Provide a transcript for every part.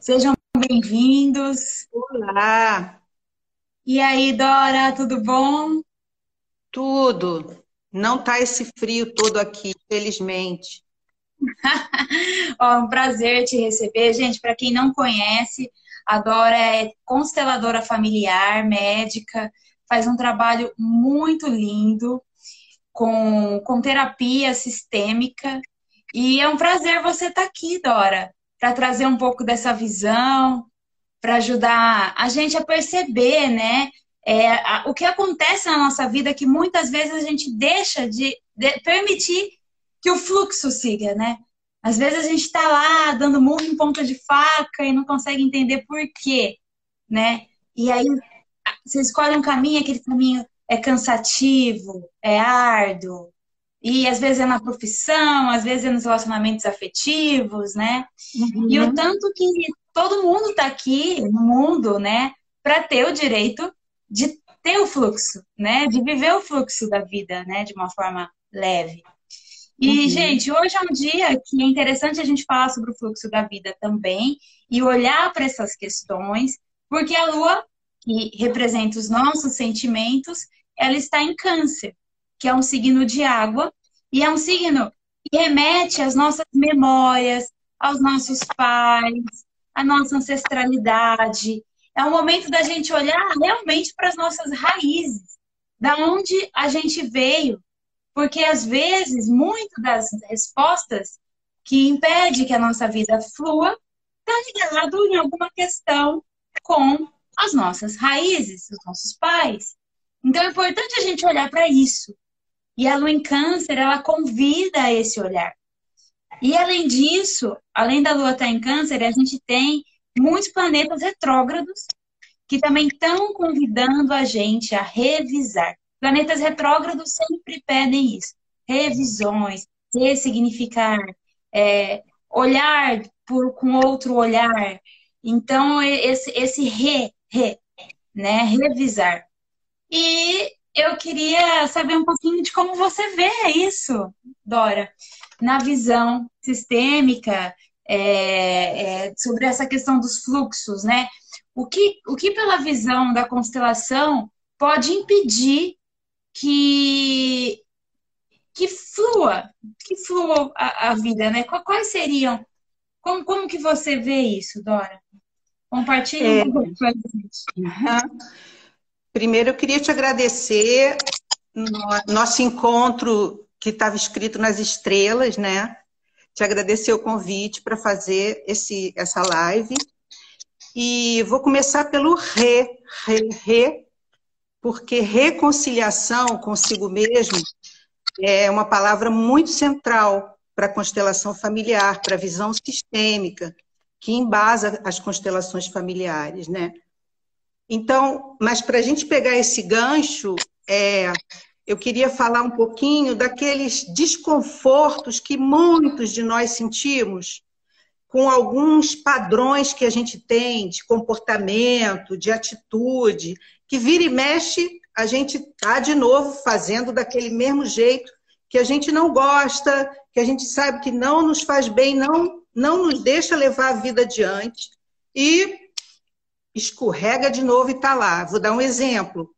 Sejam bem-vindos. Olá. E aí, Dora, tudo bom? Tudo. Não tá esse frio todo aqui, felizmente. Ó, um prazer te receber. Gente, para quem não conhece, a Dora é consteladora familiar, médica, faz um trabalho muito lindo com, com terapia sistêmica. E é um prazer você estar tá aqui, Dora, para trazer um pouco dessa visão, para ajudar a gente a perceber, né? É, a, o que acontece na nossa vida que muitas vezes a gente deixa de, de permitir que o fluxo siga, né? Às vezes a gente está lá dando murro em ponta de faca e não consegue entender por quê, né? E aí você escolhe um caminho, aquele caminho é cansativo, é árduo, e às vezes é na profissão, às vezes é nos relacionamentos afetivos, né? Uhum. E o tanto que todo mundo está aqui no mundo, né, para ter o direito de ter o fluxo, né, de viver o fluxo da vida, né, de uma forma leve. E, uhum. gente, hoje é um dia que é interessante a gente falar sobre o fluxo da vida também e olhar para essas questões, porque a lua, que representa os nossos sentimentos, ela está em Câncer que é um signo de água, e é um signo que remete às nossas memórias, aos nossos pais, à nossa ancestralidade. É o momento da gente olhar realmente para as nossas raízes, da onde a gente veio, porque às vezes muito das respostas que impede que a nossa vida flua está ligado em alguma questão com as nossas raízes, os nossos pais. Então é importante a gente olhar para isso. E a lua em câncer, ela convida a esse olhar. E além disso, além da lua estar em câncer, a gente tem muitos planetas retrógrados que também estão convidando a gente a revisar. Planetas retrógrados sempre pedem isso: revisões, ressignificar, é, olhar por, com outro olhar. Então, esse, esse re, re, né? Revisar. E eu queria saber um pouquinho de como você vê isso, Dora, na visão sistêmica, é, é, sobre essa questão dos fluxos, né? O que, o que pela visão da constelação pode impedir que que flua, que flua a, a vida, né? Quais seriam? Como, como que você vê isso, Dora? Compartilhe é, um pouco com a gente. Uhum. Primeiro, eu queria te agradecer no nosso encontro que estava escrito nas estrelas, né? Te agradecer o convite para fazer esse, essa live. E vou começar pelo re, re, re, porque reconciliação consigo mesmo é uma palavra muito central para a constelação familiar, para a visão sistêmica, que embasa as constelações familiares, né? Então, mas para a gente pegar esse gancho, é, eu queria falar um pouquinho daqueles desconfortos que muitos de nós sentimos com alguns padrões que a gente tem de comportamento, de atitude, que vira e mexe, a gente está de novo fazendo daquele mesmo jeito que a gente não gosta, que a gente sabe que não nos faz bem, não, não nos deixa levar a vida adiante. E escorrega de novo e está lá. Vou dar um exemplo.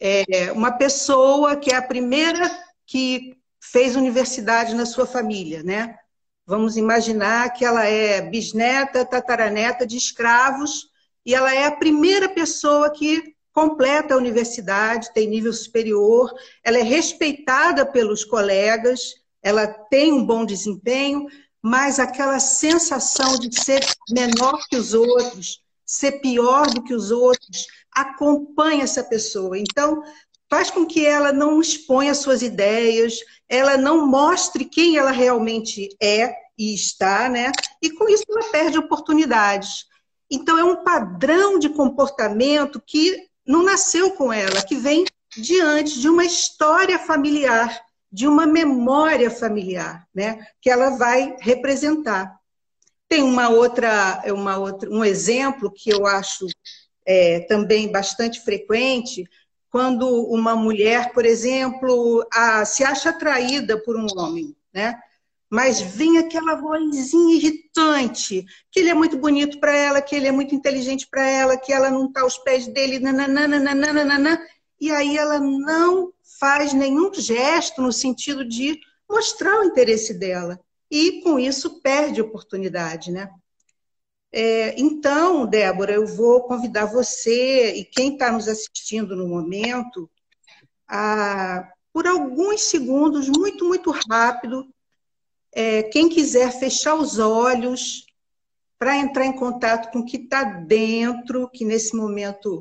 É uma pessoa que é a primeira que fez universidade na sua família, né? Vamos imaginar que ela é bisneta, tataraneta de escravos e ela é a primeira pessoa que completa a universidade, tem nível superior, ela é respeitada pelos colegas, ela tem um bom desempenho, mas aquela sensação de ser menor que os outros, ser pior do que os outros, acompanha essa pessoa. Então, faz com que ela não exponha suas ideias, ela não mostre quem ela realmente é e está, né? E com isso ela perde oportunidades. Então, é um padrão de comportamento que não nasceu com ela, que vem diante de uma história familiar, de uma memória familiar, né? Que ela vai representar. Tem uma outra, uma outra, um exemplo que eu acho é, também bastante frequente, quando uma mulher, por exemplo, a, se acha atraída por um homem, né? mas vem aquela vozinha irritante, que ele é muito bonito para ela, que ele é muito inteligente para ela, que ela não está aos pés dele, nananana, e aí ela não faz nenhum gesto no sentido de mostrar o interesse dela. E com isso perde oportunidade, né? É, então, Débora, eu vou convidar você e quem está nos assistindo no momento a, por alguns segundos, muito, muito rápido, é, quem quiser fechar os olhos para entrar em contato com o que está dentro, que nesse momento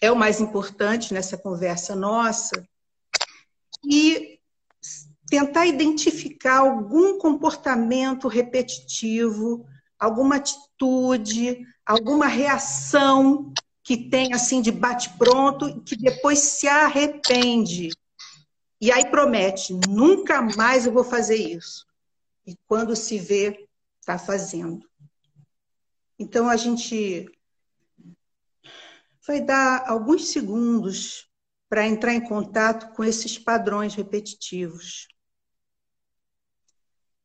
é o mais importante nessa conversa nossa, e tentar identificar algum comportamento repetitivo, alguma atitude, alguma reação que tem assim de bate-pronto, que depois se arrepende. E aí promete, nunca mais eu vou fazer isso. E quando se vê, está fazendo. Então a gente vai dar alguns segundos para entrar em contato com esses padrões repetitivos.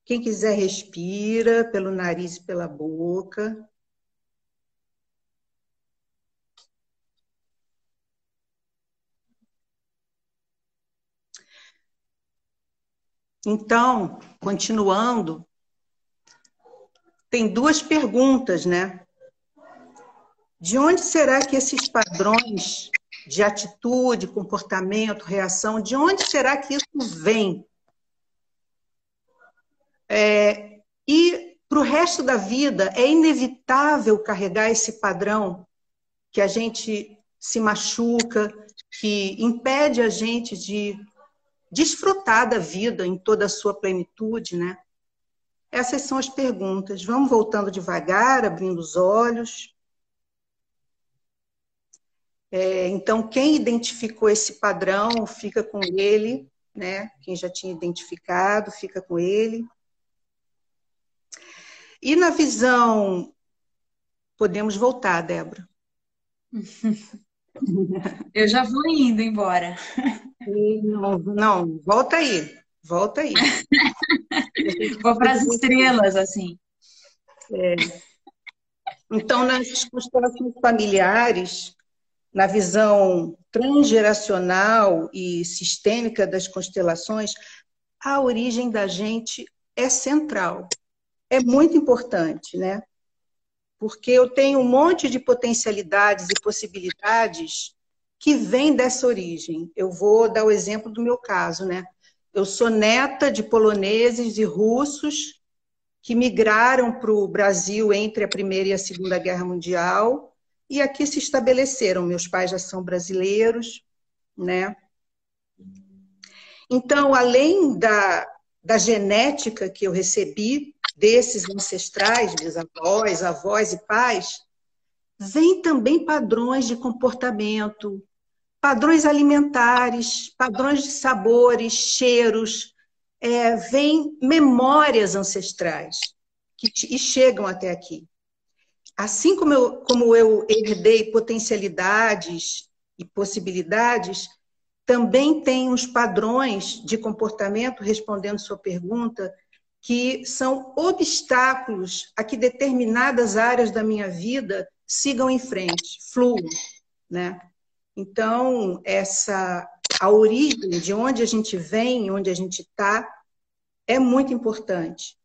Quem quiser, respira pelo nariz e pela boca. Então, continuando, tem duas perguntas, né? De onde será que esses padrões de atitude, comportamento, reação, de onde será que isso vem? É, e para o resto da vida é inevitável carregar esse padrão que a gente se machuca, que impede a gente de desfrutar da vida em toda a sua plenitude, né? Essas são as perguntas. Vamos voltando devagar, abrindo os olhos. É, então, quem identificou esse padrão, fica com ele, né? Quem já tinha identificado, fica com ele. E na visão. Podemos voltar, Débora. Eu já vou indo embora. Não, não, volta aí, volta aí. Vou para as estrelas, assim. É. Então, nas constelações familiares, na visão transgeracional e sistêmica das constelações, a origem da gente é central. É muito importante, né? Porque eu tenho um monte de potencialidades e possibilidades que vem dessa origem. Eu vou dar o exemplo do meu caso, né? Eu sou neta de poloneses e russos que migraram para o Brasil entre a Primeira e a Segunda Guerra Mundial e aqui se estabeleceram. Meus pais já são brasileiros, né? Então, além da, da genética que eu recebi desses ancestrais, bisavós, avós e pais, vem também padrões de comportamento, padrões alimentares, padrões de sabores, cheiros, é, vêm memórias ancestrais que e chegam até aqui. Assim como eu, como eu herdei potencialidades e possibilidades, também tem uns padrões de comportamento, respondendo sua pergunta, que são obstáculos a que determinadas áreas da minha vida sigam em frente, fluam, né? Então, essa a origem de onde a gente vem, onde a gente está, é muito importante.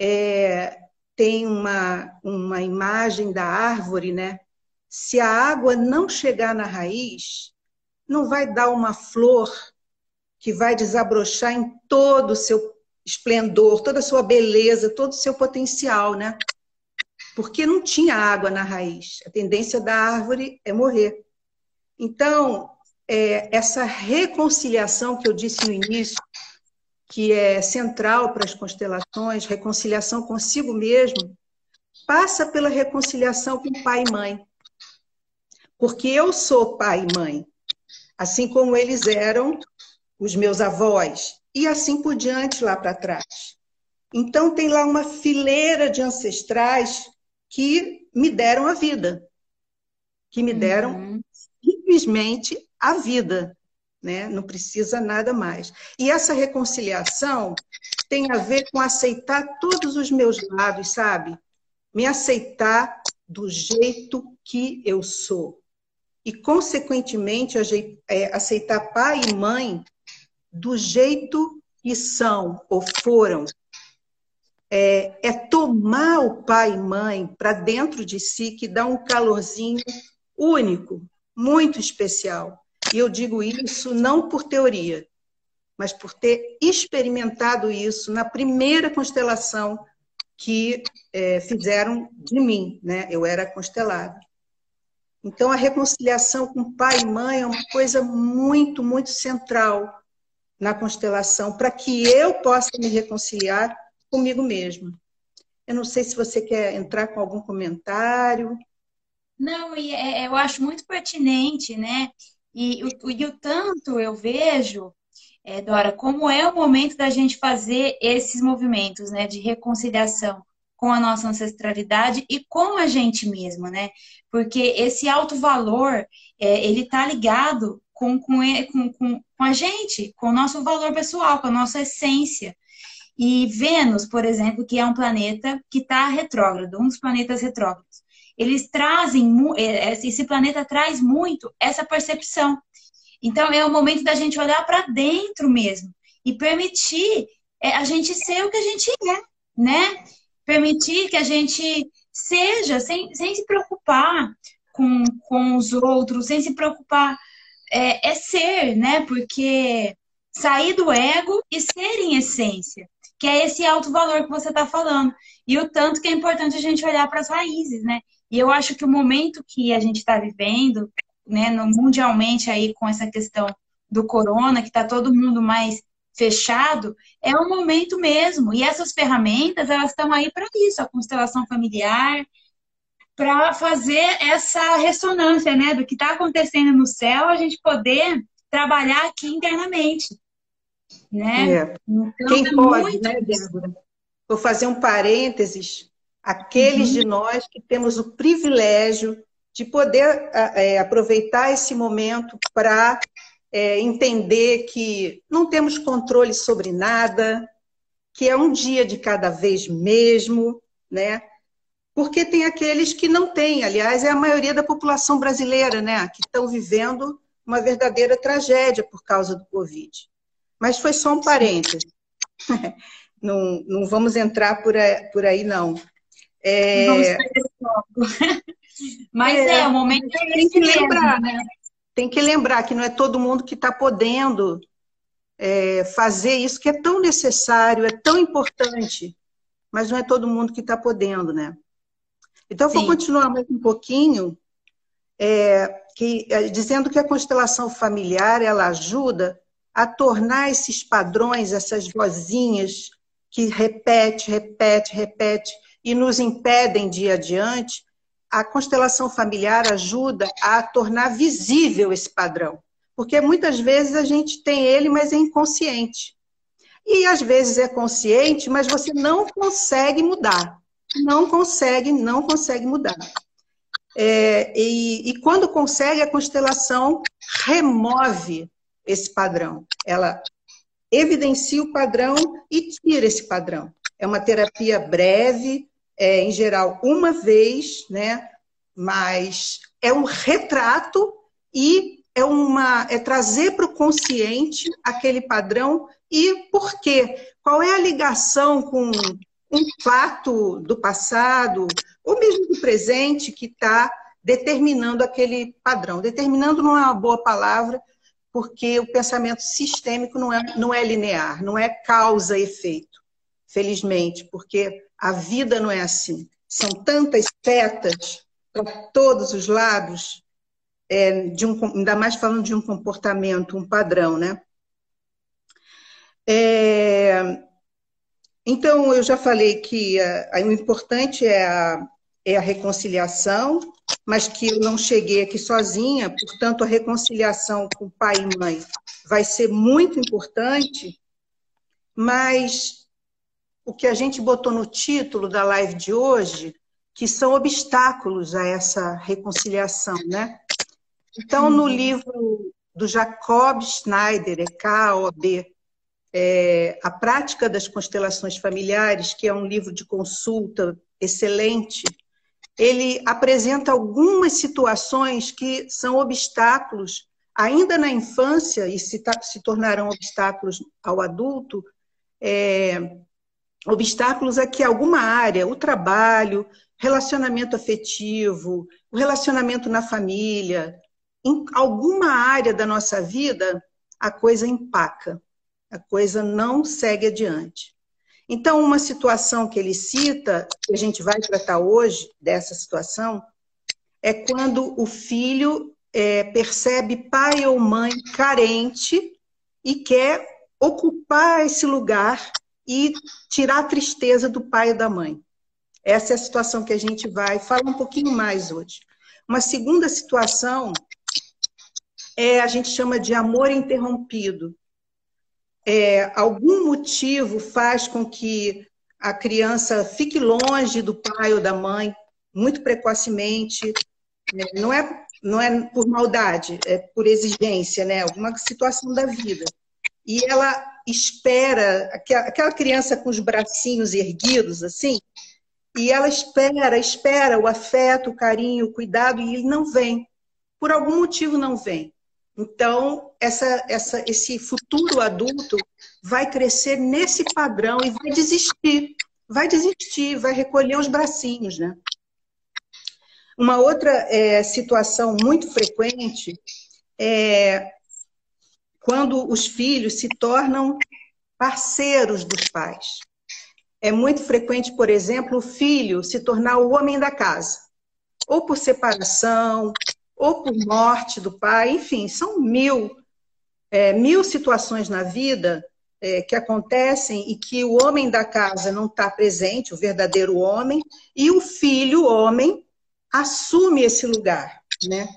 É, tem uma, uma imagem da árvore, né? Se a água não chegar na raiz, não vai dar uma flor que vai desabrochar em todo o seu esplendor, toda a sua beleza, todo o seu potencial, né? Porque não tinha água na raiz. A tendência da árvore é morrer. Então, é, essa reconciliação que eu disse no início, que é central para as constelações, reconciliação consigo mesmo, passa pela reconciliação com pai e mãe. Porque eu sou pai e mãe, assim como eles eram os meus avós, e assim por diante lá para trás. Então, tem lá uma fileira de ancestrais que me deram a vida, que me deram uhum simplesmente a vida. né? Não precisa nada mais. E essa reconciliação tem a ver com aceitar todos os meus lados, sabe? Me aceitar do jeito que eu sou. E, consequentemente, é, aceitar pai e mãe do jeito que são ou foram. É, é tomar o pai e mãe para dentro de si, que dá um calorzinho único, muito especial. E eu digo isso não por teoria, mas por ter experimentado isso na primeira constelação que é, fizeram de mim, né? Eu era constelada. Então, a reconciliação com pai e mãe é uma coisa muito, muito central na constelação, para que eu possa me reconciliar comigo mesma. Eu não sei se você quer entrar com algum comentário. Não, e é, eu acho muito pertinente, né? E, e, o tanto eu vejo, é, Dora, como é o momento da gente fazer esses movimentos, né, de reconciliação com a nossa ancestralidade e com a gente mesma, né? Porque esse alto valor, é, ele tá ligado com, com, com, com, a gente, com o nosso valor pessoal, com a nossa essência. E Vênus, por exemplo, que é um planeta que está retrógrado, um dos planetas retrógrados, eles trazem, é, esse planeta traz muito essa percepção. Então, é o momento da gente olhar para dentro mesmo e permitir é, a gente ser o que a gente é, né? permitir que a gente seja, sem, sem se preocupar com, com os outros, sem se preocupar, é, é ser, né? Porque sair do ego e ser em essência, que é esse alto valor que você está falando. E o tanto que é importante a gente olhar para as raízes, né? E eu acho que o momento que a gente está vivendo, né, no, mundialmente aí com essa questão do corona, que está todo mundo mais fechado, é um momento mesmo. E essas ferramentas, elas estão aí para isso, a constelação familiar, para fazer essa ressonância, né, do que está acontecendo no céu, a gente poder trabalhar aqui internamente. Né? É. Então, Quem é pode, muito... né, Débora? Vou fazer um parênteses. Aqueles uhum. de nós que temos o privilégio de poder é, aproveitar esse momento para é, entender que não temos controle sobre nada, que é um dia de cada vez mesmo, né? Porque tem aqueles que não têm, aliás, é a maioria da população brasileira, né? Que estão vivendo uma verdadeira tragédia por causa do Covid. Mas foi só um parêntese. Não, não vamos entrar por aí, por aí não. É... Mas é, é, o momento é tem que lembrar, né? tem que lembrar que não é todo mundo que está podendo é, fazer isso que é tão necessário, é tão importante, mas não é todo mundo que está podendo, né? Então, eu vou Sim. continuar mais um pouquinho, é, que, é, dizendo que a constelação familiar ela ajuda a tornar esses padrões, essas vozinhas que repete, repete, repete e nos impedem de ir adiante, a constelação familiar ajuda a tornar visível esse padrão. Porque muitas vezes a gente tem ele, mas é inconsciente. E às vezes é consciente, mas você não consegue mudar. Não consegue, não consegue mudar. É, e, e quando consegue, a constelação remove esse padrão. Ela evidencia o padrão e tira esse padrão. É uma terapia breve, é, em geral, uma vez, né? Mas é um retrato e é uma é trazer para o consciente aquele padrão e por quê? Qual é a ligação com um fato do passado ou mesmo do presente que está determinando aquele padrão? Determinando não é uma boa palavra, porque o pensamento sistêmico não é, não é linear, não é causa e efeito, felizmente, porque a vida não é assim. São tantas setas para todos os lados, é, de um, ainda mais falando de um comportamento, um padrão, né? É, então, eu já falei que a, a, o importante é a, é a reconciliação, mas que eu não cheguei aqui sozinha, portanto, a reconciliação com pai e mãe vai ser muito importante, mas o que a gente botou no título da live de hoje, que são obstáculos a essa reconciliação, né? Então, no livro do Jacob Schneider, é K-O-B, é, A Prática das Constelações Familiares, que é um livro de consulta excelente, ele apresenta algumas situações que são obstáculos ainda na infância e se, se tornarão obstáculos ao adulto, é, obstáculos a que alguma área, o trabalho, relacionamento afetivo, o relacionamento na família, em alguma área da nossa vida, a coisa empaca, a coisa não segue adiante. Então, uma situação que ele cita, que a gente vai tratar hoje dessa situação, é quando o filho é, percebe pai ou mãe carente e quer ocupar esse lugar e tirar a tristeza do pai e da mãe. Essa é a situação que a gente vai falar um pouquinho mais hoje. Uma segunda situação é a gente chama de amor interrompido. É, algum motivo faz com que a criança fique longe do pai ou da mãe muito precocemente. É, não é, não é por maldade, é por exigência, né? Alguma situação da vida. E ela espera, aquela criança com os bracinhos erguidos, assim, e ela espera, espera o afeto, o carinho, o cuidado, e ele não vem. Por algum motivo não vem. Então, essa, essa, esse futuro adulto vai crescer nesse padrão e vai desistir. Vai desistir, vai recolher os bracinhos, né? Uma outra é, situação muito frequente é quando os filhos se tornam parceiros dos pais. É muito frequente, por exemplo, o filho se tornar o homem da casa, ou por separação, ou por morte do pai, enfim, são mil, é, mil situações na vida é, que acontecem e que o homem da casa não está presente, o verdadeiro homem, e o filho, homem, assume esse lugar, né?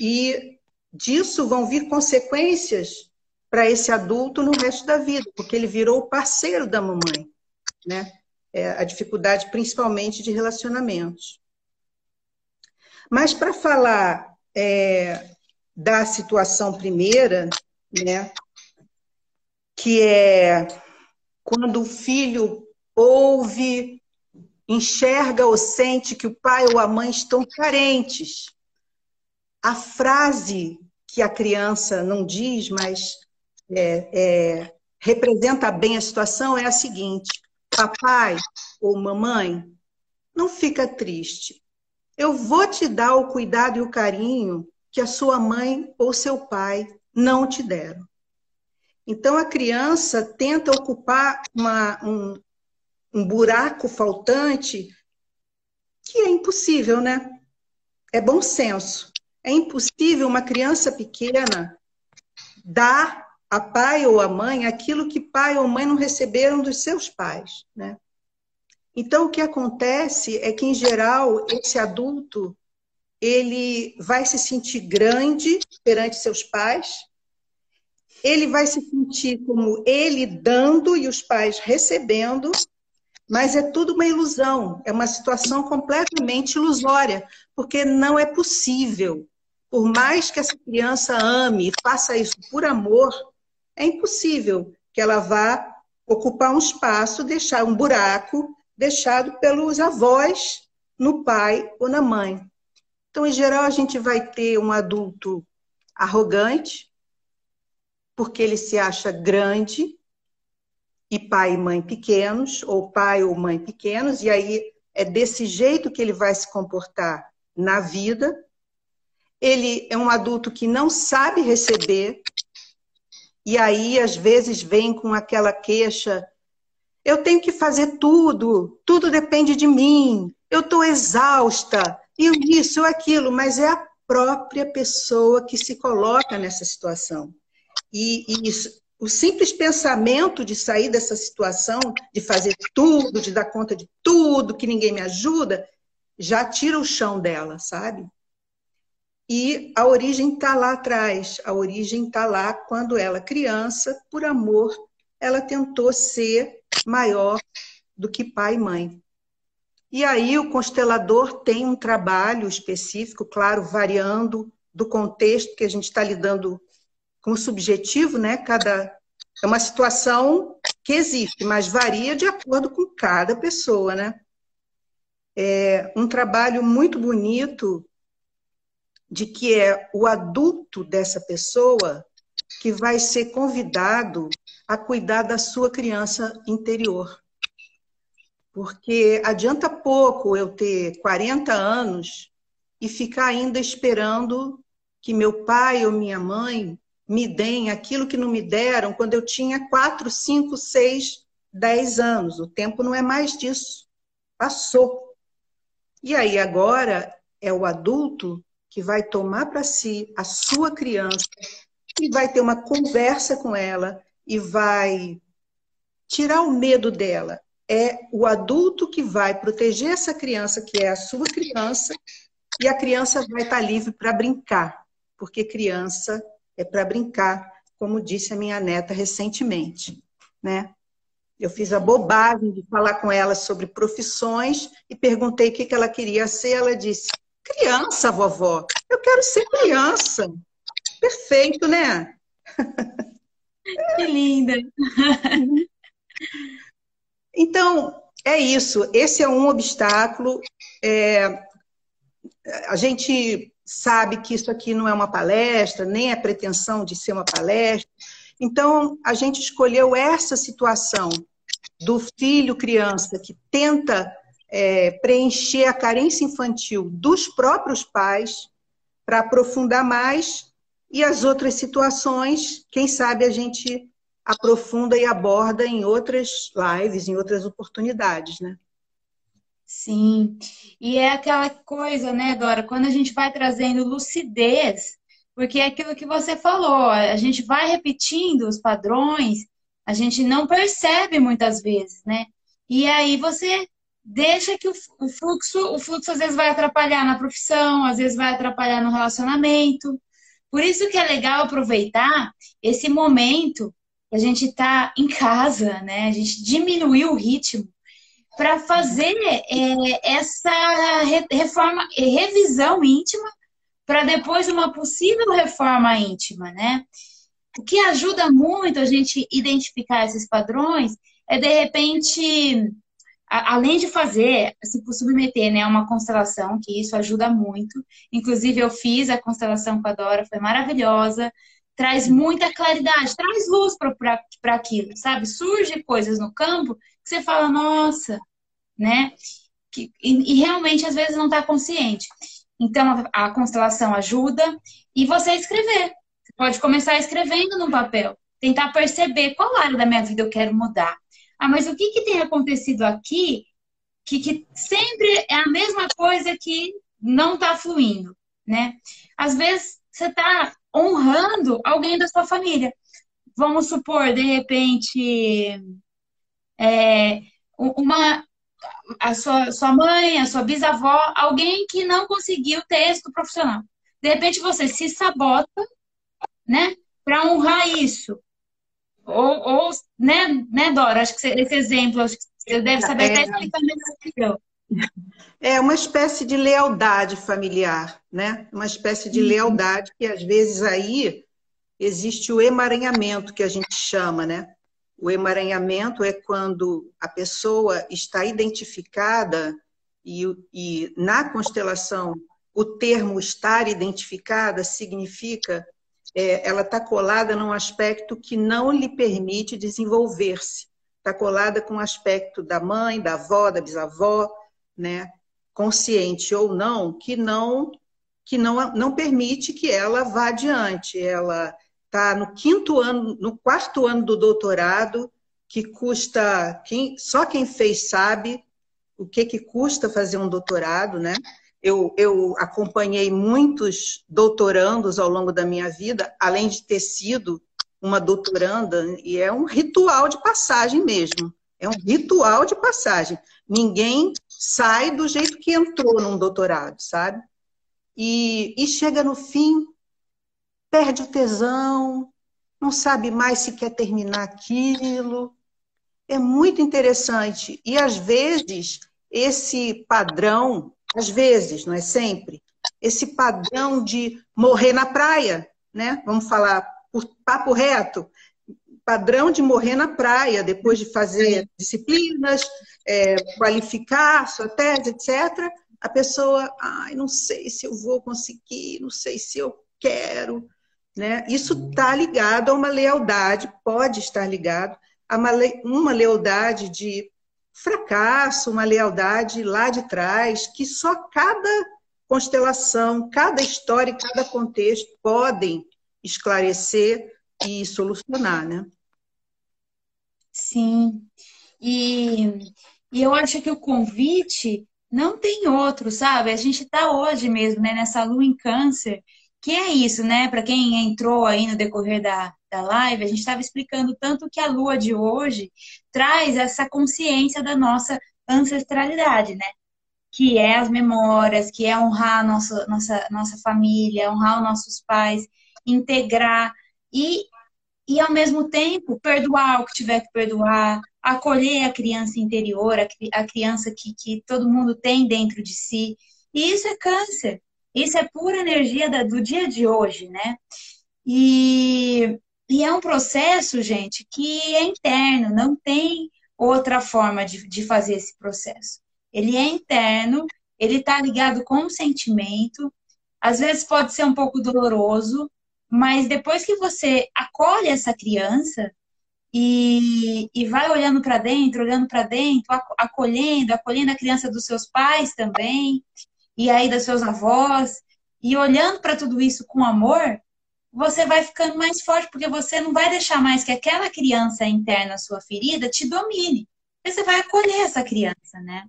E disso vão vir consequências para esse adulto no resto da vida, porque ele virou o parceiro da mamãe né? É a dificuldade principalmente de relacionamentos. Mas para falar é, da situação primeira, né, que é quando o filho ouve, enxerga ou sente que o pai ou a mãe estão carentes. A frase que a criança não diz, mas é, é, representa bem a situação é a seguinte: papai ou mamãe, não fica triste. Eu vou te dar o cuidado e o carinho que a sua mãe ou seu pai não te deram. Então a criança tenta ocupar uma, um, um buraco faltante que é impossível, né? É bom senso. É impossível uma criança pequena dar a pai ou a mãe aquilo que pai ou mãe não receberam dos seus pais, né? Então o que acontece é que em geral esse adulto ele vai se sentir grande perante seus pais, ele vai se sentir como ele dando e os pais recebendo, mas é tudo uma ilusão, é uma situação completamente ilusória, porque não é possível. Por mais que essa criança ame e faça isso por amor, é impossível que ela vá ocupar um espaço, deixar um buraco deixado pelos avós no pai ou na mãe. Então, em geral, a gente vai ter um adulto arrogante, porque ele se acha grande, e pai e mãe pequenos, ou pai ou mãe pequenos, e aí é desse jeito que ele vai se comportar na vida. Ele é um adulto que não sabe receber, e aí, às vezes, vem com aquela queixa: eu tenho que fazer tudo, tudo depende de mim, eu estou exausta, e isso, aquilo, mas é a própria pessoa que se coloca nessa situação. E, e isso, o simples pensamento de sair dessa situação, de fazer tudo, de dar conta de tudo, que ninguém me ajuda, já tira o chão dela, sabe? E a origem está lá atrás, a origem está lá quando ela, criança, por amor, ela tentou ser maior do que pai e mãe. E aí o constelador tem um trabalho específico, claro, variando do contexto que a gente está lidando com o subjetivo, né? Cada é uma situação que existe, mas varia de acordo com cada pessoa, né? É um trabalho muito bonito de que é o adulto dessa pessoa que vai ser convidado a cuidar da sua criança interior. Porque adianta pouco eu ter 40 anos e ficar ainda esperando que meu pai ou minha mãe me deem aquilo que não me deram quando eu tinha 4, 5, 6, 10 anos. O tempo não é mais disso. Passou. E aí agora é o adulto que vai tomar para si a sua criança e vai ter uma conversa com ela e vai tirar o medo dela. É o adulto que vai proteger essa criança, que é a sua criança, e a criança vai estar livre para brincar, porque criança é para brincar, como disse a minha neta recentemente, né? Eu fiz a bobagem de falar com ela sobre profissões e perguntei o que ela queria ser. Ela disse: criança, vovó. Eu quero ser criança. Perfeito, né? Que linda. Então, é isso. Esse é um obstáculo. É, a gente sabe que isso aqui não é uma palestra, nem é pretensão de ser uma palestra. Então, a gente escolheu essa situação do filho criança que tenta é, preencher a carência infantil dos próprios pais para aprofundar mais e as outras situações, quem sabe a gente aprofunda e aborda em outras lives, em outras oportunidades, né? Sim, e é aquela coisa, né, Dora, quando a gente vai trazendo lucidez, porque é aquilo que você falou, a gente vai repetindo os padrões, a gente não percebe muitas vezes, né? E aí você deixa que o fluxo, o fluxo às vezes vai atrapalhar na profissão, às vezes vai atrapalhar no relacionamento. Por isso que é legal aproveitar esse momento que a gente está em casa, né? A gente diminuiu o ritmo para fazer é, essa reforma, revisão íntima para depois uma possível reforma íntima, né? O que ajuda muito a gente identificar esses padrões é de repente além de fazer, se submeter né, a uma constelação, que isso ajuda muito. Inclusive, eu fiz a constelação com a Dora, foi maravilhosa. Traz muita claridade, traz luz para aquilo, sabe? Surge coisas no campo que você fala, nossa, né? Que, e, e realmente, às vezes, não está consciente. Então, a, a constelação ajuda. E você escrever. Você pode começar escrevendo no papel. Tentar perceber qual área da minha vida eu quero mudar ah, mas o que, que tem acontecido aqui que, que sempre é a mesma coisa que não está fluindo, né? Às vezes você está honrando alguém da sua família. Vamos supor, de repente, é, uma a sua, sua mãe, a sua bisavó, alguém que não conseguiu ter êxito profissional. De repente você se sabota, né, para honrar isso. Ou, ou né, né, Dora? Acho que esse exemplo, acho que você deve saber até explicar melhor. É uma espécie de lealdade familiar, né? Uma espécie de lealdade que às vezes aí existe o emaranhamento que a gente chama, né? O emaranhamento é quando a pessoa está identificada e, e na constelação o termo estar identificada significa é, ela está colada num aspecto que não lhe permite desenvolver-se. Está colada com o aspecto da mãe, da avó, da bisavó, né? consciente ou não, que não que não, não permite que ela vá adiante. Ela está no quinto ano, no quarto ano do doutorado, que custa quem, só quem fez sabe o que, que custa fazer um doutorado, né? Eu, eu acompanhei muitos doutorandos ao longo da minha vida, além de ter sido uma doutoranda, e é um ritual de passagem mesmo. É um ritual de passagem. Ninguém sai do jeito que entrou num doutorado, sabe? E, e chega no fim, perde o tesão, não sabe mais se quer terminar aquilo. É muito interessante. E às vezes, esse padrão às vezes, não é sempre, esse padrão de morrer na praia, né? Vamos falar por papo reto, padrão de morrer na praia, depois de fazer disciplinas, é, qualificar sua tese, etc. A pessoa, ai, não sei se eu vou conseguir, não sei se eu quero. Né? Isso está ligado a uma lealdade, pode estar ligado a uma, uma lealdade de fracasso, uma lealdade lá de trás, que só cada constelação, cada história cada contexto podem esclarecer e solucionar, né? Sim. E, e eu acho que o convite não tem outro, sabe? A gente está hoje mesmo, né, nessa lua em câncer, que é isso, né? Para quem entrou aí no decorrer da, da live, a gente estava explicando tanto que a lua de hoje traz essa consciência da nossa ancestralidade, né? Que é as memórias, que é honrar nossa, nossa, nossa família, honrar os nossos pais, integrar e, e, ao mesmo tempo, perdoar o que tiver que perdoar, acolher a criança interior, a, a criança que, que todo mundo tem dentro de si. E isso é câncer. Isso é pura energia da, do dia de hoje, né? E, e é um processo, gente, que é interno, não tem outra forma de, de fazer esse processo. Ele é interno, ele está ligado com o sentimento, às vezes pode ser um pouco doloroso, mas depois que você acolhe essa criança e, e vai olhando para dentro, olhando para dentro, acolhendo, acolhendo a criança dos seus pais também, e aí das seus avós, e olhando para tudo isso com amor, você vai ficando mais forte, porque você não vai deixar mais que aquela criança interna, sua ferida, te domine. Você vai acolher essa criança, né?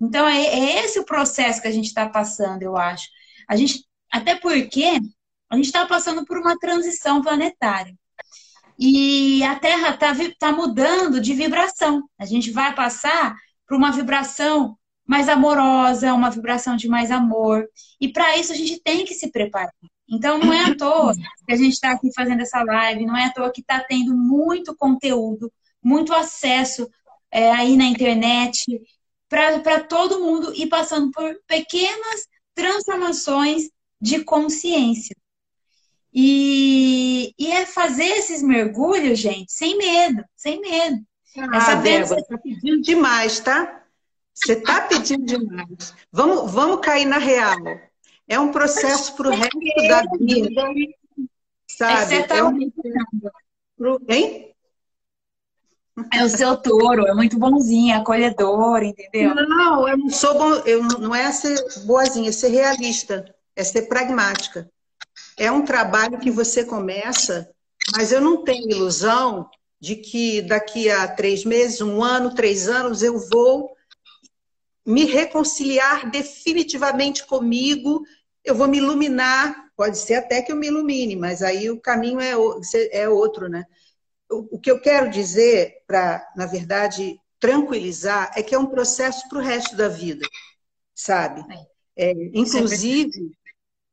Então, é, é esse o processo que a gente está passando, eu acho. A gente, até porque a gente está passando por uma transição planetária. E a Terra está tá mudando de vibração. A gente vai passar por uma vibração mais amorosa, uma vibração de mais amor. E para isso a gente tem que se preparar. Então não é à toa que a gente está aqui fazendo essa live, não é à toa que está tendo muito conteúdo, muito acesso é, aí na internet, para todo mundo ir passando por pequenas transformações de consciência. E, e é fazer esses mergulhos, gente, sem medo, sem medo. Ah, é saber Débora, está pedindo demais, tá? Você está pedindo demais. Vamos, vamos cair na real. É um processo para o resto da vida. Sabe? É, é um... Hein? É o seu touro, é muito bonzinho, acolhedor, entendeu? Não, eu não sou bom, eu não é ser boazinha, é ser realista, é ser pragmática. É um trabalho que você começa, mas eu não tenho ilusão de que daqui a três meses, um ano, três anos, eu vou me reconciliar definitivamente comigo, eu vou me iluminar. Pode ser até que eu me ilumine, mas aí o caminho é, é outro, né? O, que eu quero dizer, para, na verdade, tranquilizar, é que é um processo para o resto da vida, sabe? É, inclusive,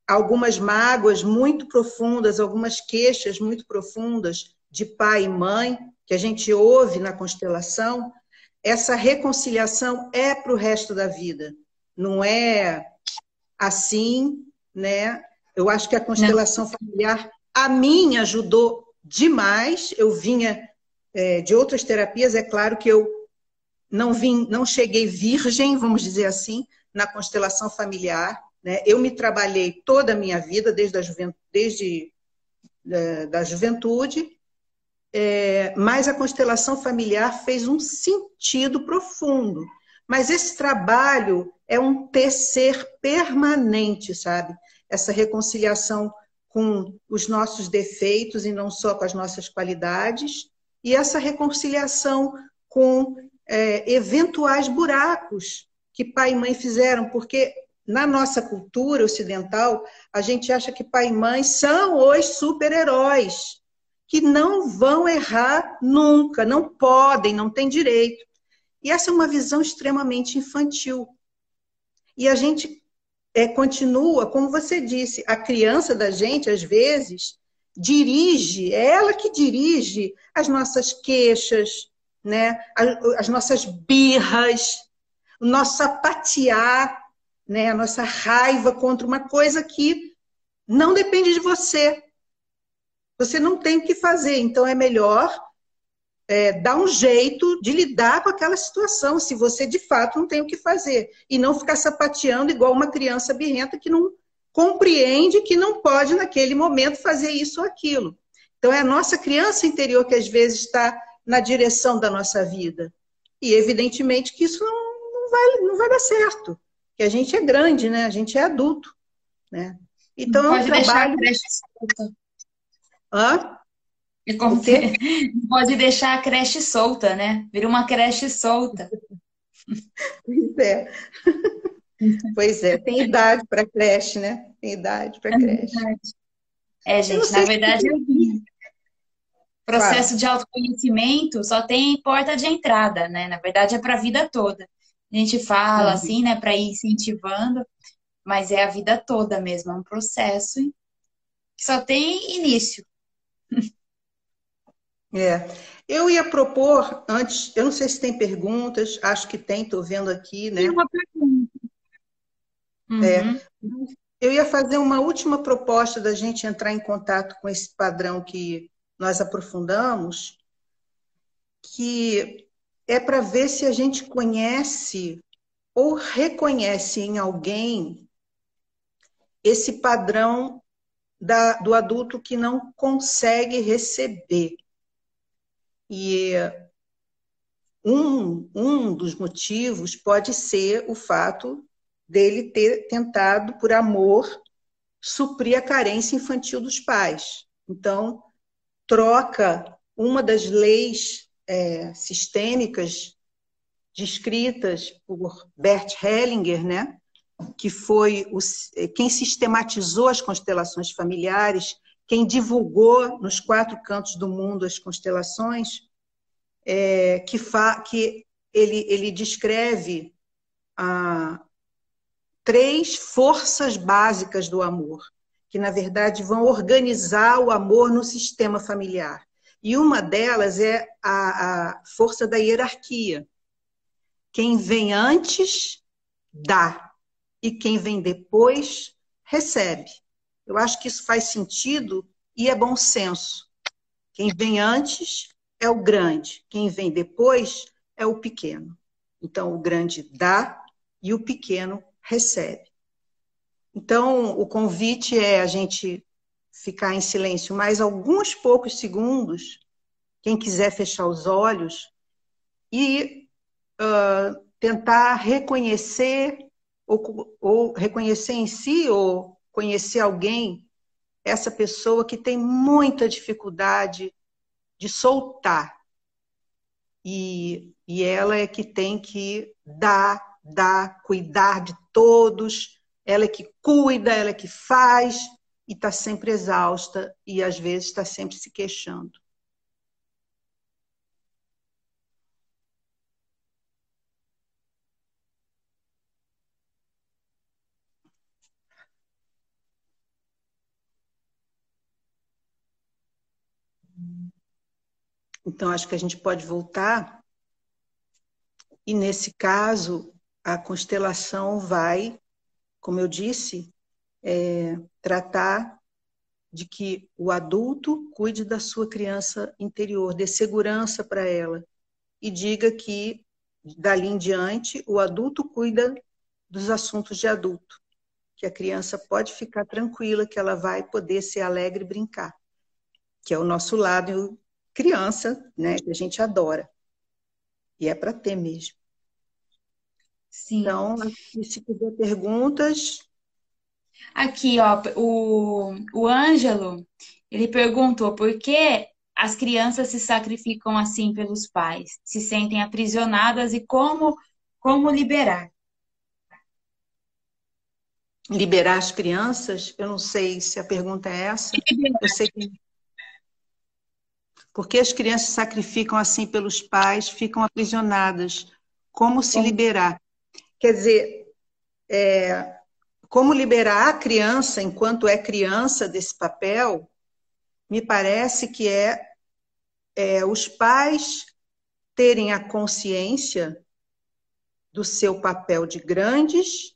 algumas mágoas muito profundas, algumas queixas muito profundas de pai e mãe, que a gente ouve na constelação, essa reconciliação é para o resto da vida. Não é assim, né? Eu acho que a constelação não. familiar, a mim, ajudou demais. Eu vinha é, de outras terapias, é claro que eu não vim, não cheguei virgem, vamos dizer assim, na constelação familiar. Né? Eu me trabalhei toda a minha vida, desde a juventude, desde é, da juventude, é, mas a constelação familiar fez um sentido profundo. Mas esse trabalho é um tecer permanente, sabe? Essa reconciliação com os nossos defeitos e não só com as nossas qualidades, e essa reconciliação com é, eventuais buracos que pai e mãe fizeram, porque na nossa cultura ocidental, a gente acha que pai e mãe são os super-heróis que não vão errar nunca, não podem, não têm direito. E essa é uma visão extremamente infantil. E a gente é, continua, como você disse, a criança da gente, às vezes, dirige, é ela que dirige as nossas queixas, né? as, as nossas birras, o nosso apatear, né? a nossa raiva contra uma coisa que não depende de você, você não tem o que fazer. Então é melhor é, dar um jeito de lidar com aquela situação, se você de fato não tem o que fazer. E não ficar sapateando igual uma criança birrenta que não compreende que não pode, naquele momento, fazer isso ou aquilo. Então, é a nossa criança interior que às vezes está na direção da nossa vida. E, evidentemente, que isso não, não, vai, não vai dar certo. Que a gente é grande, né? A gente é adulto. Né? Então, não pode é um trabalho... deixar a creche solta. Hã? É como pode deixar a creche solta, né? Vira uma creche solta. Pois é. Pois é, tem idade para creche, né? Tem idade para é creche. É, gente, na verdade, se... processo claro. de autoconhecimento só tem porta de entrada, né? Na verdade, é para a vida toda. A gente fala uhum. assim, né, para ir incentivando, mas é a vida toda mesmo, é um processo que só tem início. É. Eu ia propor, antes, eu não sei se tem perguntas, acho que tem, estou vendo aqui, né? Tem uma pergunta. É. Uhum. Eu ia fazer uma última proposta da gente entrar em contato com esse padrão que nós aprofundamos, que é para ver se a gente conhece ou reconhece em alguém esse padrão da, do adulto que não consegue receber. E um, um dos motivos pode ser o fato dele ter tentado, por amor, suprir a carência infantil dos pais. Então, troca uma das leis é, sistêmicas descritas por Bert Hellinger, né? que foi o, quem sistematizou as constelações familiares, quem divulgou nos quatro cantos do mundo as constelações, é, que, fa, que ele, ele descreve a, três forças básicas do amor, que na verdade vão organizar o amor no sistema familiar. E uma delas é a, a força da hierarquia. Quem vem antes, dá. E quem vem depois, recebe. Eu acho que isso faz sentido e é bom senso. Quem vem antes é o grande, quem vem depois é o pequeno. Então, o grande dá e o pequeno recebe. Então, o convite é a gente ficar em silêncio mais alguns poucos segundos, quem quiser fechar os olhos, e uh, tentar reconhecer, ou, ou reconhecer em si, ou conhecer alguém, essa pessoa que tem muita dificuldade de soltar. E, e ela é que tem que dar dar, cuidar de todos, ela é que cuida, ela é que faz, e está sempre exausta e às vezes está sempre se queixando. Então, acho que a gente pode voltar. E nesse caso, a constelação vai, como eu disse, é, tratar de que o adulto cuide da sua criança interior, dê segurança para ela e diga que dali em diante o adulto cuida dos assuntos de adulto, que a criança pode ficar tranquila que ela vai poder ser alegre e brincar, que é o nosso lado criança, né, que a gente adora. E é para ter mesmo. Sim. Então, se tiver perguntas. Aqui, ó, o, o Ângelo, ele perguntou por que as crianças se sacrificam assim pelos pais, se sentem aprisionadas e como, como liberar. Liberar as crianças? Eu não sei se a pergunta é essa. Eu sei que. Porque as crianças sacrificam assim pelos pais, ficam aprisionadas. Como se liberar? Quer dizer, é, como liberar a criança enquanto é criança desse papel, me parece que é, é os pais terem a consciência do seu papel de grandes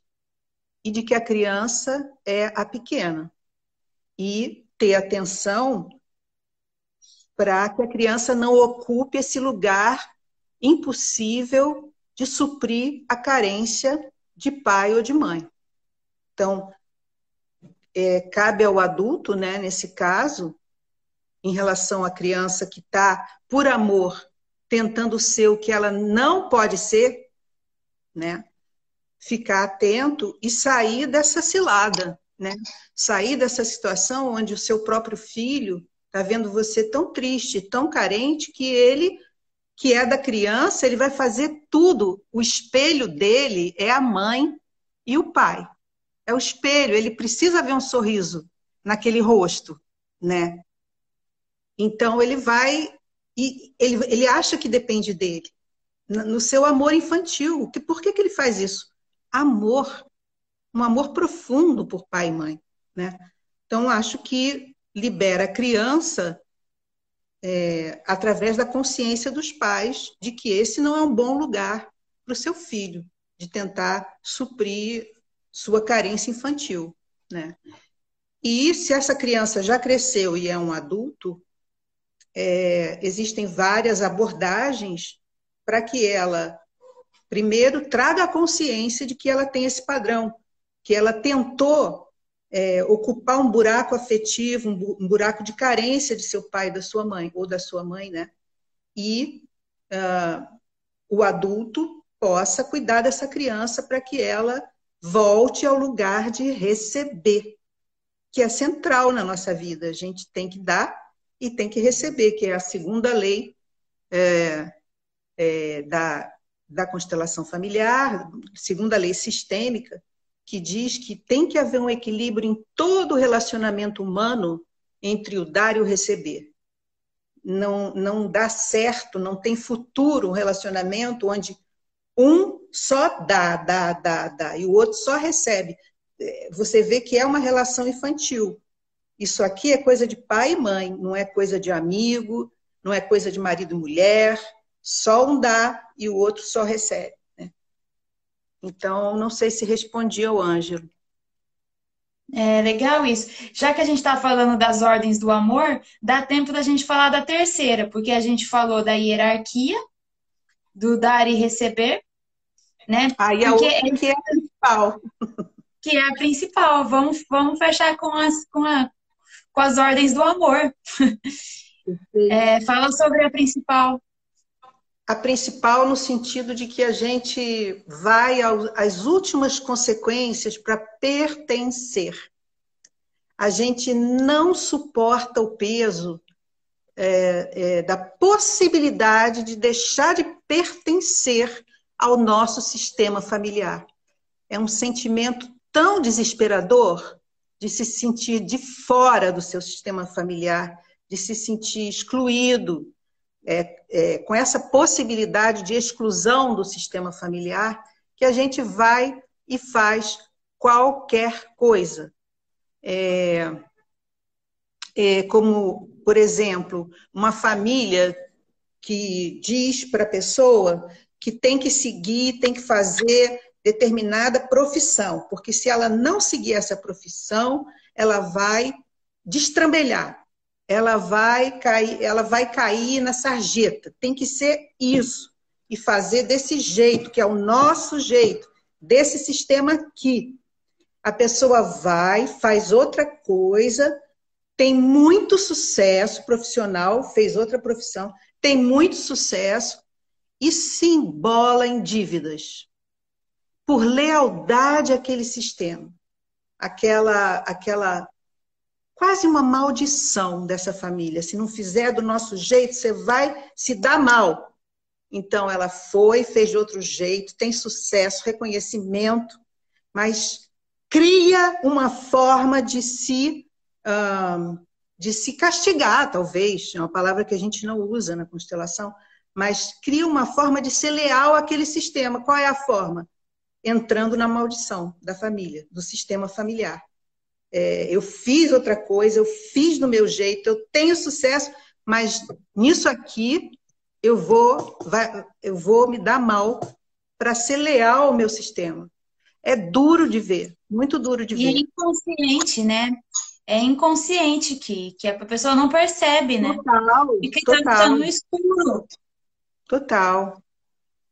e de que a criança é a pequena. E ter atenção para que a criança não ocupe esse lugar impossível de suprir a carência de pai ou de mãe. Então, é, cabe ao adulto, né, nesse caso, em relação à criança que está, por amor, tentando ser o que ela não pode ser, né, ficar atento e sair dessa cilada, né? Sair dessa situação onde o seu próprio filho está vendo você tão triste, tão carente, que ele, que é da criança, ele vai fazer tudo. O espelho dele é a mãe e o pai. É o espelho, ele precisa ver um sorriso naquele rosto, né? Então ele vai e ele, ele acha que depende dele, no seu amor infantil. Que, por que, que ele faz isso? Amor, um amor profundo por pai e mãe, né? Então acho que libera a criança é, através da consciência dos pais de que esse não é um bom lugar para o seu filho, de tentar suprir sua carência infantil, né? E se essa criança já cresceu e é um adulto, é, existem várias abordagens para que ela, primeiro, traga a consciência de que ela tem esse padrão, que ela tentou é, ocupar um buraco afetivo, um, buraco de carência de seu pai, da sua mãe, ou da sua mãe, né? E uh, o adulto possa cuidar dessa criança para que ela volte ao lugar de receber, que é central na nossa vida. A gente tem que dar e tem que receber, que é a segunda lei é, é, da, da constelação familiar, segunda lei sistêmica, que diz que tem que haver um equilíbrio em todo relacionamento humano entre o dar e o receber. Não, não dá certo, não tem futuro um relacionamento onde um só dá, dá, dá, dá, e o outro só recebe. É, você vê que é uma relação infantil. Isso aqui é coisa de pai e mãe, não é coisa de amigo, não é coisa de marido e mulher. Só um dá e o outro só recebe. Então, não sei se respondi ao Ângelo. É legal isso. Já que a gente está falando das ordens do amor, dá tempo da gente falar da terceira, porque a gente falou da hierarquia, do dar e receber, né? Aí a outra que é a principal. Que é a principal. Vamos, vamos fechar com as, com, a, com as ordens do amor. É, fala sobre a principal. A principal no sentido de que a gente vai às últimas consequências para pertencer. A gente não suporta o peso é, é, da possibilidade de deixar de pertencer ao nosso sistema familiar. É um sentimento tão desesperador de se sentir de fora do seu sistema familiar, de se sentir excluído, é, é, com essa possibilidade de exclusão do sistema familiar, que a gente vai e faz qualquer coisa. É, é como por exemplo, uma família que diz para a pessoa que tem que seguir, tem que fazer determinada profissão, porque se ela não seguir essa profissão, ela vai destrambelhar, ela vai cair, ela vai cair na sarjeta. Tem que ser isso e fazer desse jeito, que é o nosso jeito, desse sistema aqui. A pessoa vai, faz outra coisa, tem muito sucesso profissional, fez outra profissão, tem muito sucesso e se embola em dívidas por lealdade àquele sistema. Aquela, aquela quase uma maldição dessa família. Se não fizer do nosso jeito, você vai se dar mal. Então ela foi, fez de outro jeito, tem sucesso, reconhecimento, mas cria uma forma de se de se castigar, talvez, é uma palavra que a gente não usa na constelação, mas cria uma forma de ser leal àquele sistema. Qual é a forma? Entrando na maldição da família, do sistema familiar. É, eu fiz outra coisa, eu fiz do meu jeito, eu tenho sucesso, mas nisso aqui eu vou, vai, eu vou me dar mal para ser leal ao meu sistema. É duro de ver, muito duro de ver. E é inconsciente, né? é inconsciente que, que a pessoa não percebe, né? Total, Fica total. no escuro. Total.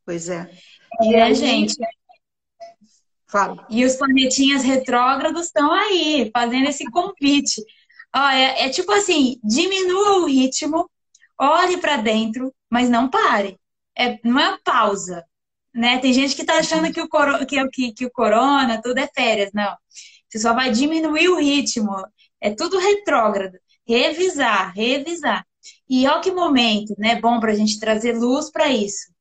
Pois é. E é, aí, gente. Fala. E os planetinhas retrógrados estão aí, fazendo esse convite. Ó, é, tipo assim, diminua o ritmo, olhe para dentro, mas não pare. É, não é pausa, né? Tem gente que tá achando que o, coro, que, que, que o corona, tudo é férias. Não. Você só vai diminuir o ritmo. É tudo retrógrado. Revisar, revisar. E olha que momento, né? Bom para a gente trazer luz para isso.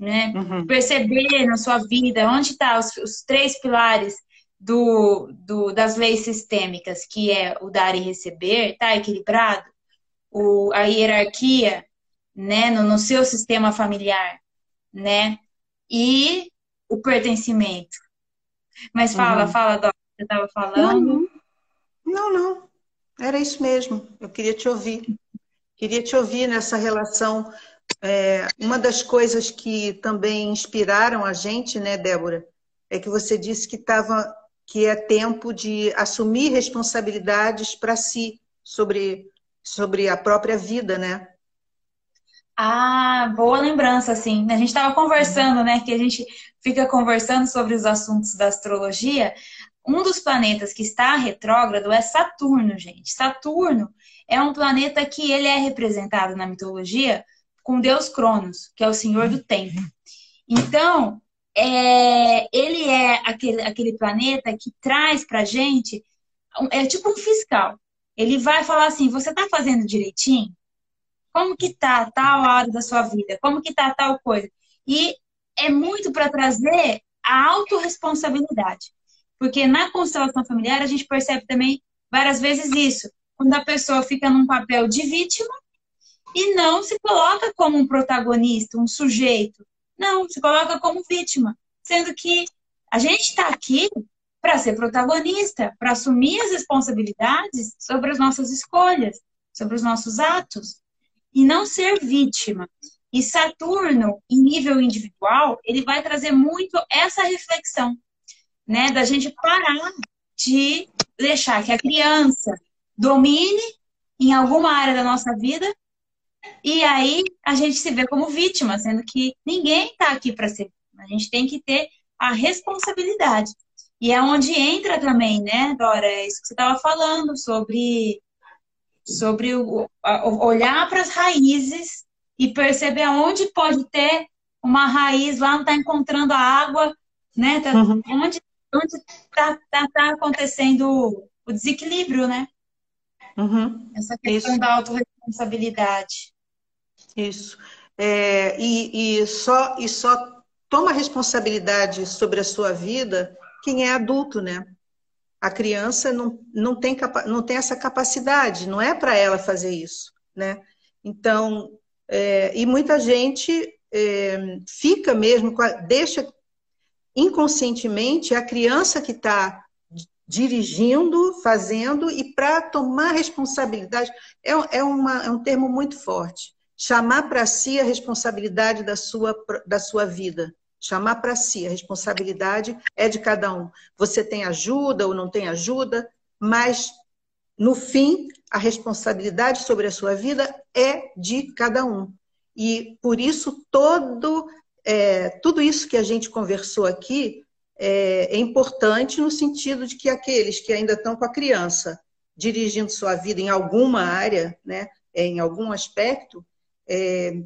Né? Uhum. Perceber na sua vida onde estão tá os, os, três pilares do, do, das leis sistêmicas, que é o dar e receber, tá equilibrado? O, a hierarquia, né, no, no seu sistema familiar, né? E o pertencimento. Mas fala, uhum. fala, Dó, você estava falando. Não, não, não. Era isso mesmo. Eu queria te ouvir. Queria te ouvir nessa relação. É, uma das coisas que também inspiraram a gente, né, Débora, é que você disse que estava que é tempo de assumir responsabilidades para si sobre sobre a própria vida, né? Ah, boa lembrança, sim. A gente estava conversando, né? Que a gente fica conversando sobre os assuntos da astrologia. Um dos planetas que está retrógrado é Saturno, gente. Saturno é um planeta que ele é representado na mitologia com Deus Cronos, que é o Senhor do Tempo. Então, é, ele é aquele, aquele planeta que traz para gente, é tipo um fiscal. Ele vai falar assim, você está fazendo direitinho? Como que tá tal área da sua vida? Como que tá tal coisa? E é muito para trazer a autorresponsabilidade. Porque na constelação familiar a gente percebe também várias vezes isso. Quando a pessoa fica num papel de vítima e não se coloca como um protagonista, um sujeito. Não, se coloca como vítima. Sendo que a gente está aqui para ser protagonista, para assumir as responsabilidades sobre as nossas escolhas, sobre os nossos atos, e não ser vítima. E Saturno, em nível individual, ele vai trazer muito essa reflexão né? Da gente parar de deixar que a criança domine em alguma área da nossa vida e aí a gente se vê como vítima, sendo que ninguém está aqui para ser. A gente tem que ter a responsabilidade. E é onde entra também, né, Dora? É isso que você estava falando sobre, sobre o, olhar para as raízes e perceber aonde pode ter uma raiz lá, não está encontrando a água, né? Tá, uhum. Onde onde está tá, tá acontecendo o desequilíbrio, né? Uhum. Essa questão Isso. da autorresponsabilidade. Isso. É, e, e, só, e só toma responsabilidade sobre a sua vida quem é adulto, né? A criança não, não, tem, não tem essa capacidade, não é para ela fazer isso, né? Então, é, e muita gente é, fica mesmo, deixa inconscientemente, a criança que está dirigindo, fazendo, e para tomar responsabilidade, é, é, uma, é um termo muito forte. Chamar para si a responsabilidade da sua, da sua vida. Chamar para si, a responsabilidade é de cada um. Você tem ajuda ou não tem ajuda, mas no fim, a responsabilidade sobre a sua vida é de cada um. E por isso todo é, tudo isso que a gente conversou aqui é, é, importante no sentido de que aqueles que ainda estão com a criança dirigindo sua vida em alguma área, né, é, em algum aspecto, é,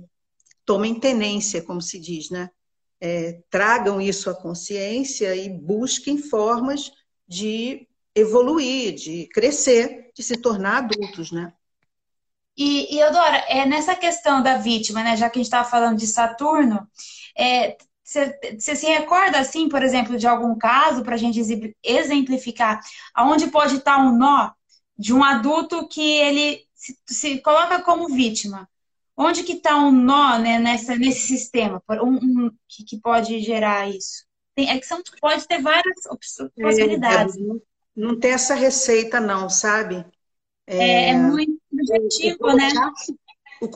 tomem tenência, como se diz, né? É, tragam isso à consciência e busquem formas de evoluir, de crescer, de se tornar adultos, né? E, e Eudora, é nessa questão da vítima, né? Já que a gente estava falando de Saturno, é, você se recorda, assim, por exemplo, de algum caso, para a gente exemplificar, aonde pode estar um nó de um adulto que ele se, se coloca como vítima? Onde que está um nó né, nessa, nesse sistema um, um que, que, pode gerar isso? Tem, é que são, pode ter várias é, possibilidades. É, é, não tem essa receita, não, sabe? É, é muito subjetivo, né? O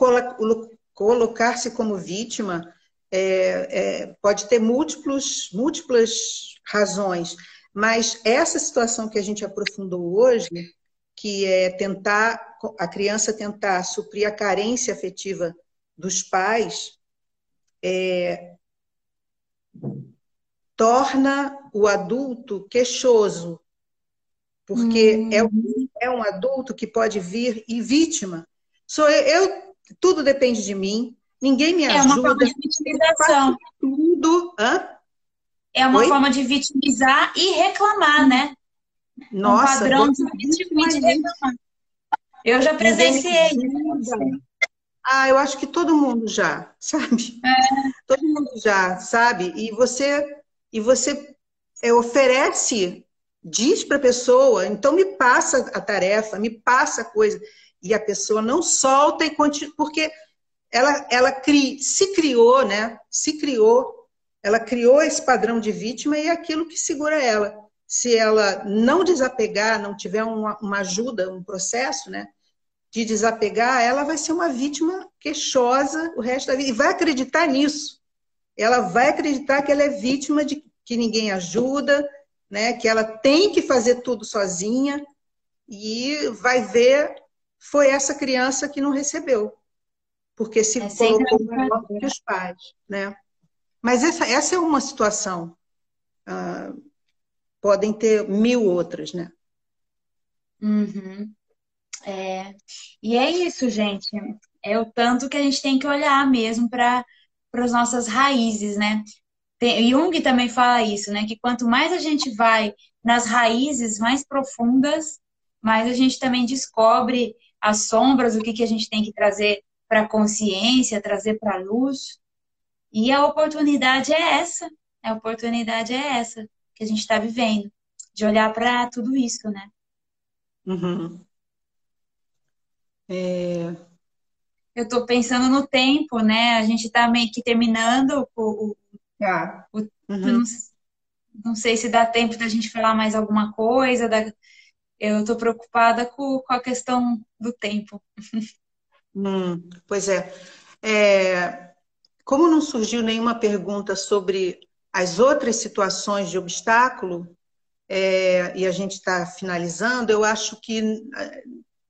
colocar-se como vítima é, é, pode ter múltiplos, múltiplas razões, mas essa situação que a gente aprofundou hoje, que é tentar a criança tentar suprir a carência afetiva dos pais, é, torna o adulto queixoso, porque hum. é, um, é um adulto que pode vir e vítima. Sou eu, eu tudo depende de mim, ninguém me ajuda. É uma forma de vitimização. Tudo. Hã? É uma Oi? forma de vitimizar e reclamar, né? Nossa, um padrão de reclamar. Eu já presenciei. Ah, eu acho que todo mundo já, sabe? É. Todo mundo já, sabe? E você e você é, oferece, diz para a pessoa, então me passa a tarefa, me passa a coisa. E a pessoa não solta e continua, porque ela, ela cri, se criou, né? Se criou, ela criou esse padrão de vítima e é aquilo que segura ela. Se ela não desapegar, não tiver uma, uma ajuda, um processo, né? De desapegar, ela vai ser uma vítima queixosa o resto da vida. E vai acreditar nisso. Ela vai acreditar que ela é vítima de que ninguém ajuda, né? Que ela tem que fazer tudo sozinha. E vai ver, foi essa criança que não recebeu porque se é colocou melhor que os pais, né? Mas essa, essa é uma situação. Uh, podem ter mil outras, né? Uhum. É. E é isso, gente. É o tanto que a gente tem que olhar mesmo para as nossas raízes, né? Tem, Jung também fala isso, né? Que quanto mais a gente vai nas raízes mais profundas, mais a gente também descobre as sombras, o que, que a gente tem que trazer para a consciência, trazer para a luz. E a oportunidade é essa, a oportunidade é essa que a gente está vivendo, de olhar para tudo isso, né? Uhum. É... Eu estou pensando no tempo, né? A gente está meio que terminando o. o, ah. o uhum. não, não, sei se dá tempo da gente falar mais alguma coisa. Da, eu estou preocupada com, com a questão do tempo. Hum, pois é. é. Como não surgiu nenhuma pergunta sobre as outras situações de obstáculo, é, e a gente está finalizando, eu acho que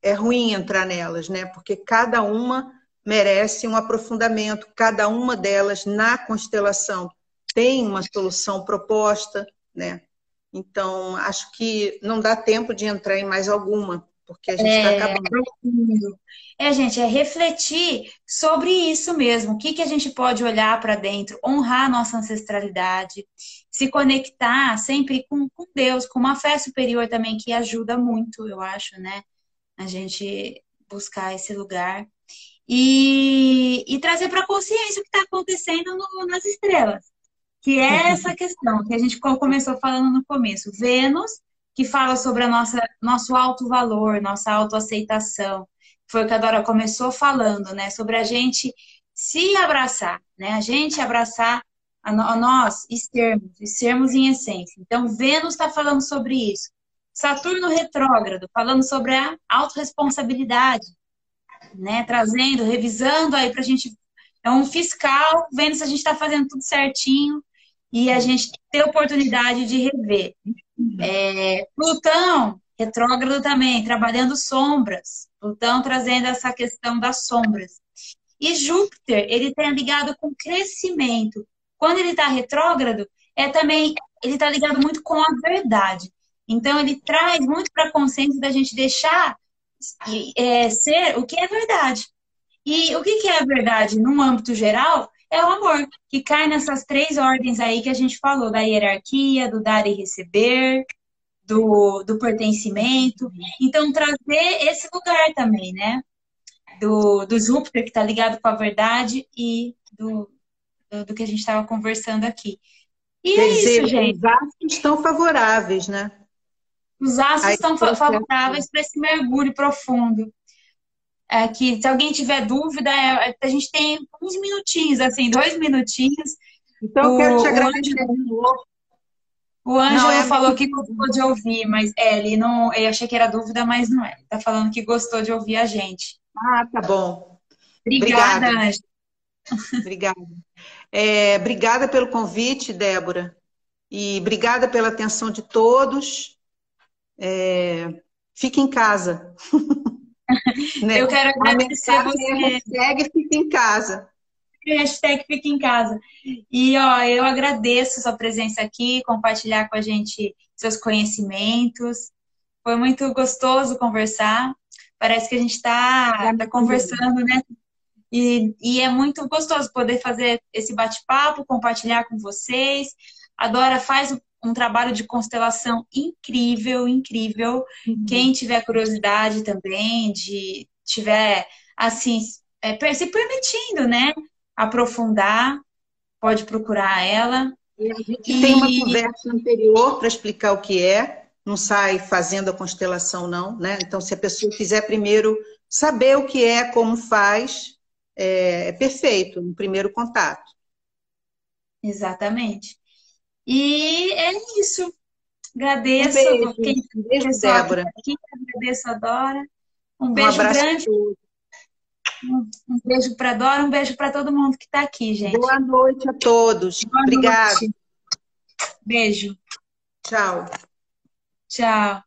é, é ruim entrar nelas, né? Porque cada uma merece um aprofundamento, cada uma delas na constelação tem uma solução proposta, né? Então, acho que não dá tempo de entrar em mais alguma, porque a gente está é, acabando. É, gente, é refletir sobre isso mesmo. O que, que a gente pode olhar para dentro, honrar a nossa ancestralidade, se conectar sempre com, com Deus, com uma fé superior também, que ajuda muito, eu acho, né? A gente buscar esse lugar. E, e trazer para a consciência o que está acontecendo no, nas estrelas. Que é essa questão que a gente começou falando no começo. Vênus que fala sobre a nossa, nosso alto valor, nossa autoaceitação. Foi o que a Dora começou falando, né? Sobre a gente se abraçar, né? A gente abraçar a, a nós e sermos, e sermos em essência. Então, Vênus está falando sobre isso. Saturno retrógrado, falando sobre a autorresponsabilidade, né? Trazendo, revisando aí para a gente. É um fiscal, vendo se a gente está fazendo tudo certinho e a gente ter oportunidade de rever. É, Plutão, retrógrado também, trabalhando sombras. Plutão trazendo essa questão das sombras. E Júpiter, ele está ligado com crescimento. Quando ele está retrógrado, é também ele está ligado muito com a verdade. Então ele traz muito para a consciência da gente deixar é, ser o que é verdade. E o que, que é a verdade no âmbito geral é o amor, que cai nessas três ordens aí que a gente falou, da hierarquia, do dar e receber, do, do pertencimento. Então, trazer esse lugar também, né? Do, do Júpiter, que está ligado com a verdade, e do, do, do que a gente estava conversando aqui. E Quer é dizer, isso, gente. Os astros estão favoráveis, né? Os astros estão favoráveis para esse mergulho profundo é, que se alguém tiver dúvida, é, a gente tem uns minutinhos, assim, dois minutinhos. Então, o, eu quero te agradecer. O Ângelo é falou que gostou de ouvir, mas é, ele não. Eu achei que era dúvida, mas não é. Ele tá falando que gostou de ouvir a gente. Ah, tá bom. Obrigada, Ângelo. Obrigada. É, obrigada pelo convite, Débora. E obrigada pela atenção de todos. É, fique em casa. né? Eu quero agradecer a você. Hashtag fica em casa. Hashtag fica em casa. E ó, eu agradeço sua presença aqui, compartilhar com a gente seus conhecimentos. Foi muito gostoso conversar. Parece que a gente está tá conversando, né? E, e é muito gostoso poder fazer esse bate-papo, compartilhar com vocês. A Dora faz um trabalho de constelação incrível, incrível. Uhum. Quem tiver curiosidade também, de tiver assim é, se permitindo, né, aprofundar, pode procurar ela. E a gente e... tem uma conversa anterior para explicar o que é. Não sai fazendo a constelação, não, né? Então, se a pessoa quiser primeiro saber o que é, como faz, é, é perfeito, um primeiro contato. Exatamente. E é isso. Agradeço. Um beijo, quem, um beijo Débora. Aqui, agradeço a Dora. Um beijo um grande. Um, um beijo para Dora, um beijo para todo mundo que está aqui, gente. Boa noite a todos. Boa Obrigada. Beijo. Tchau. Tchau.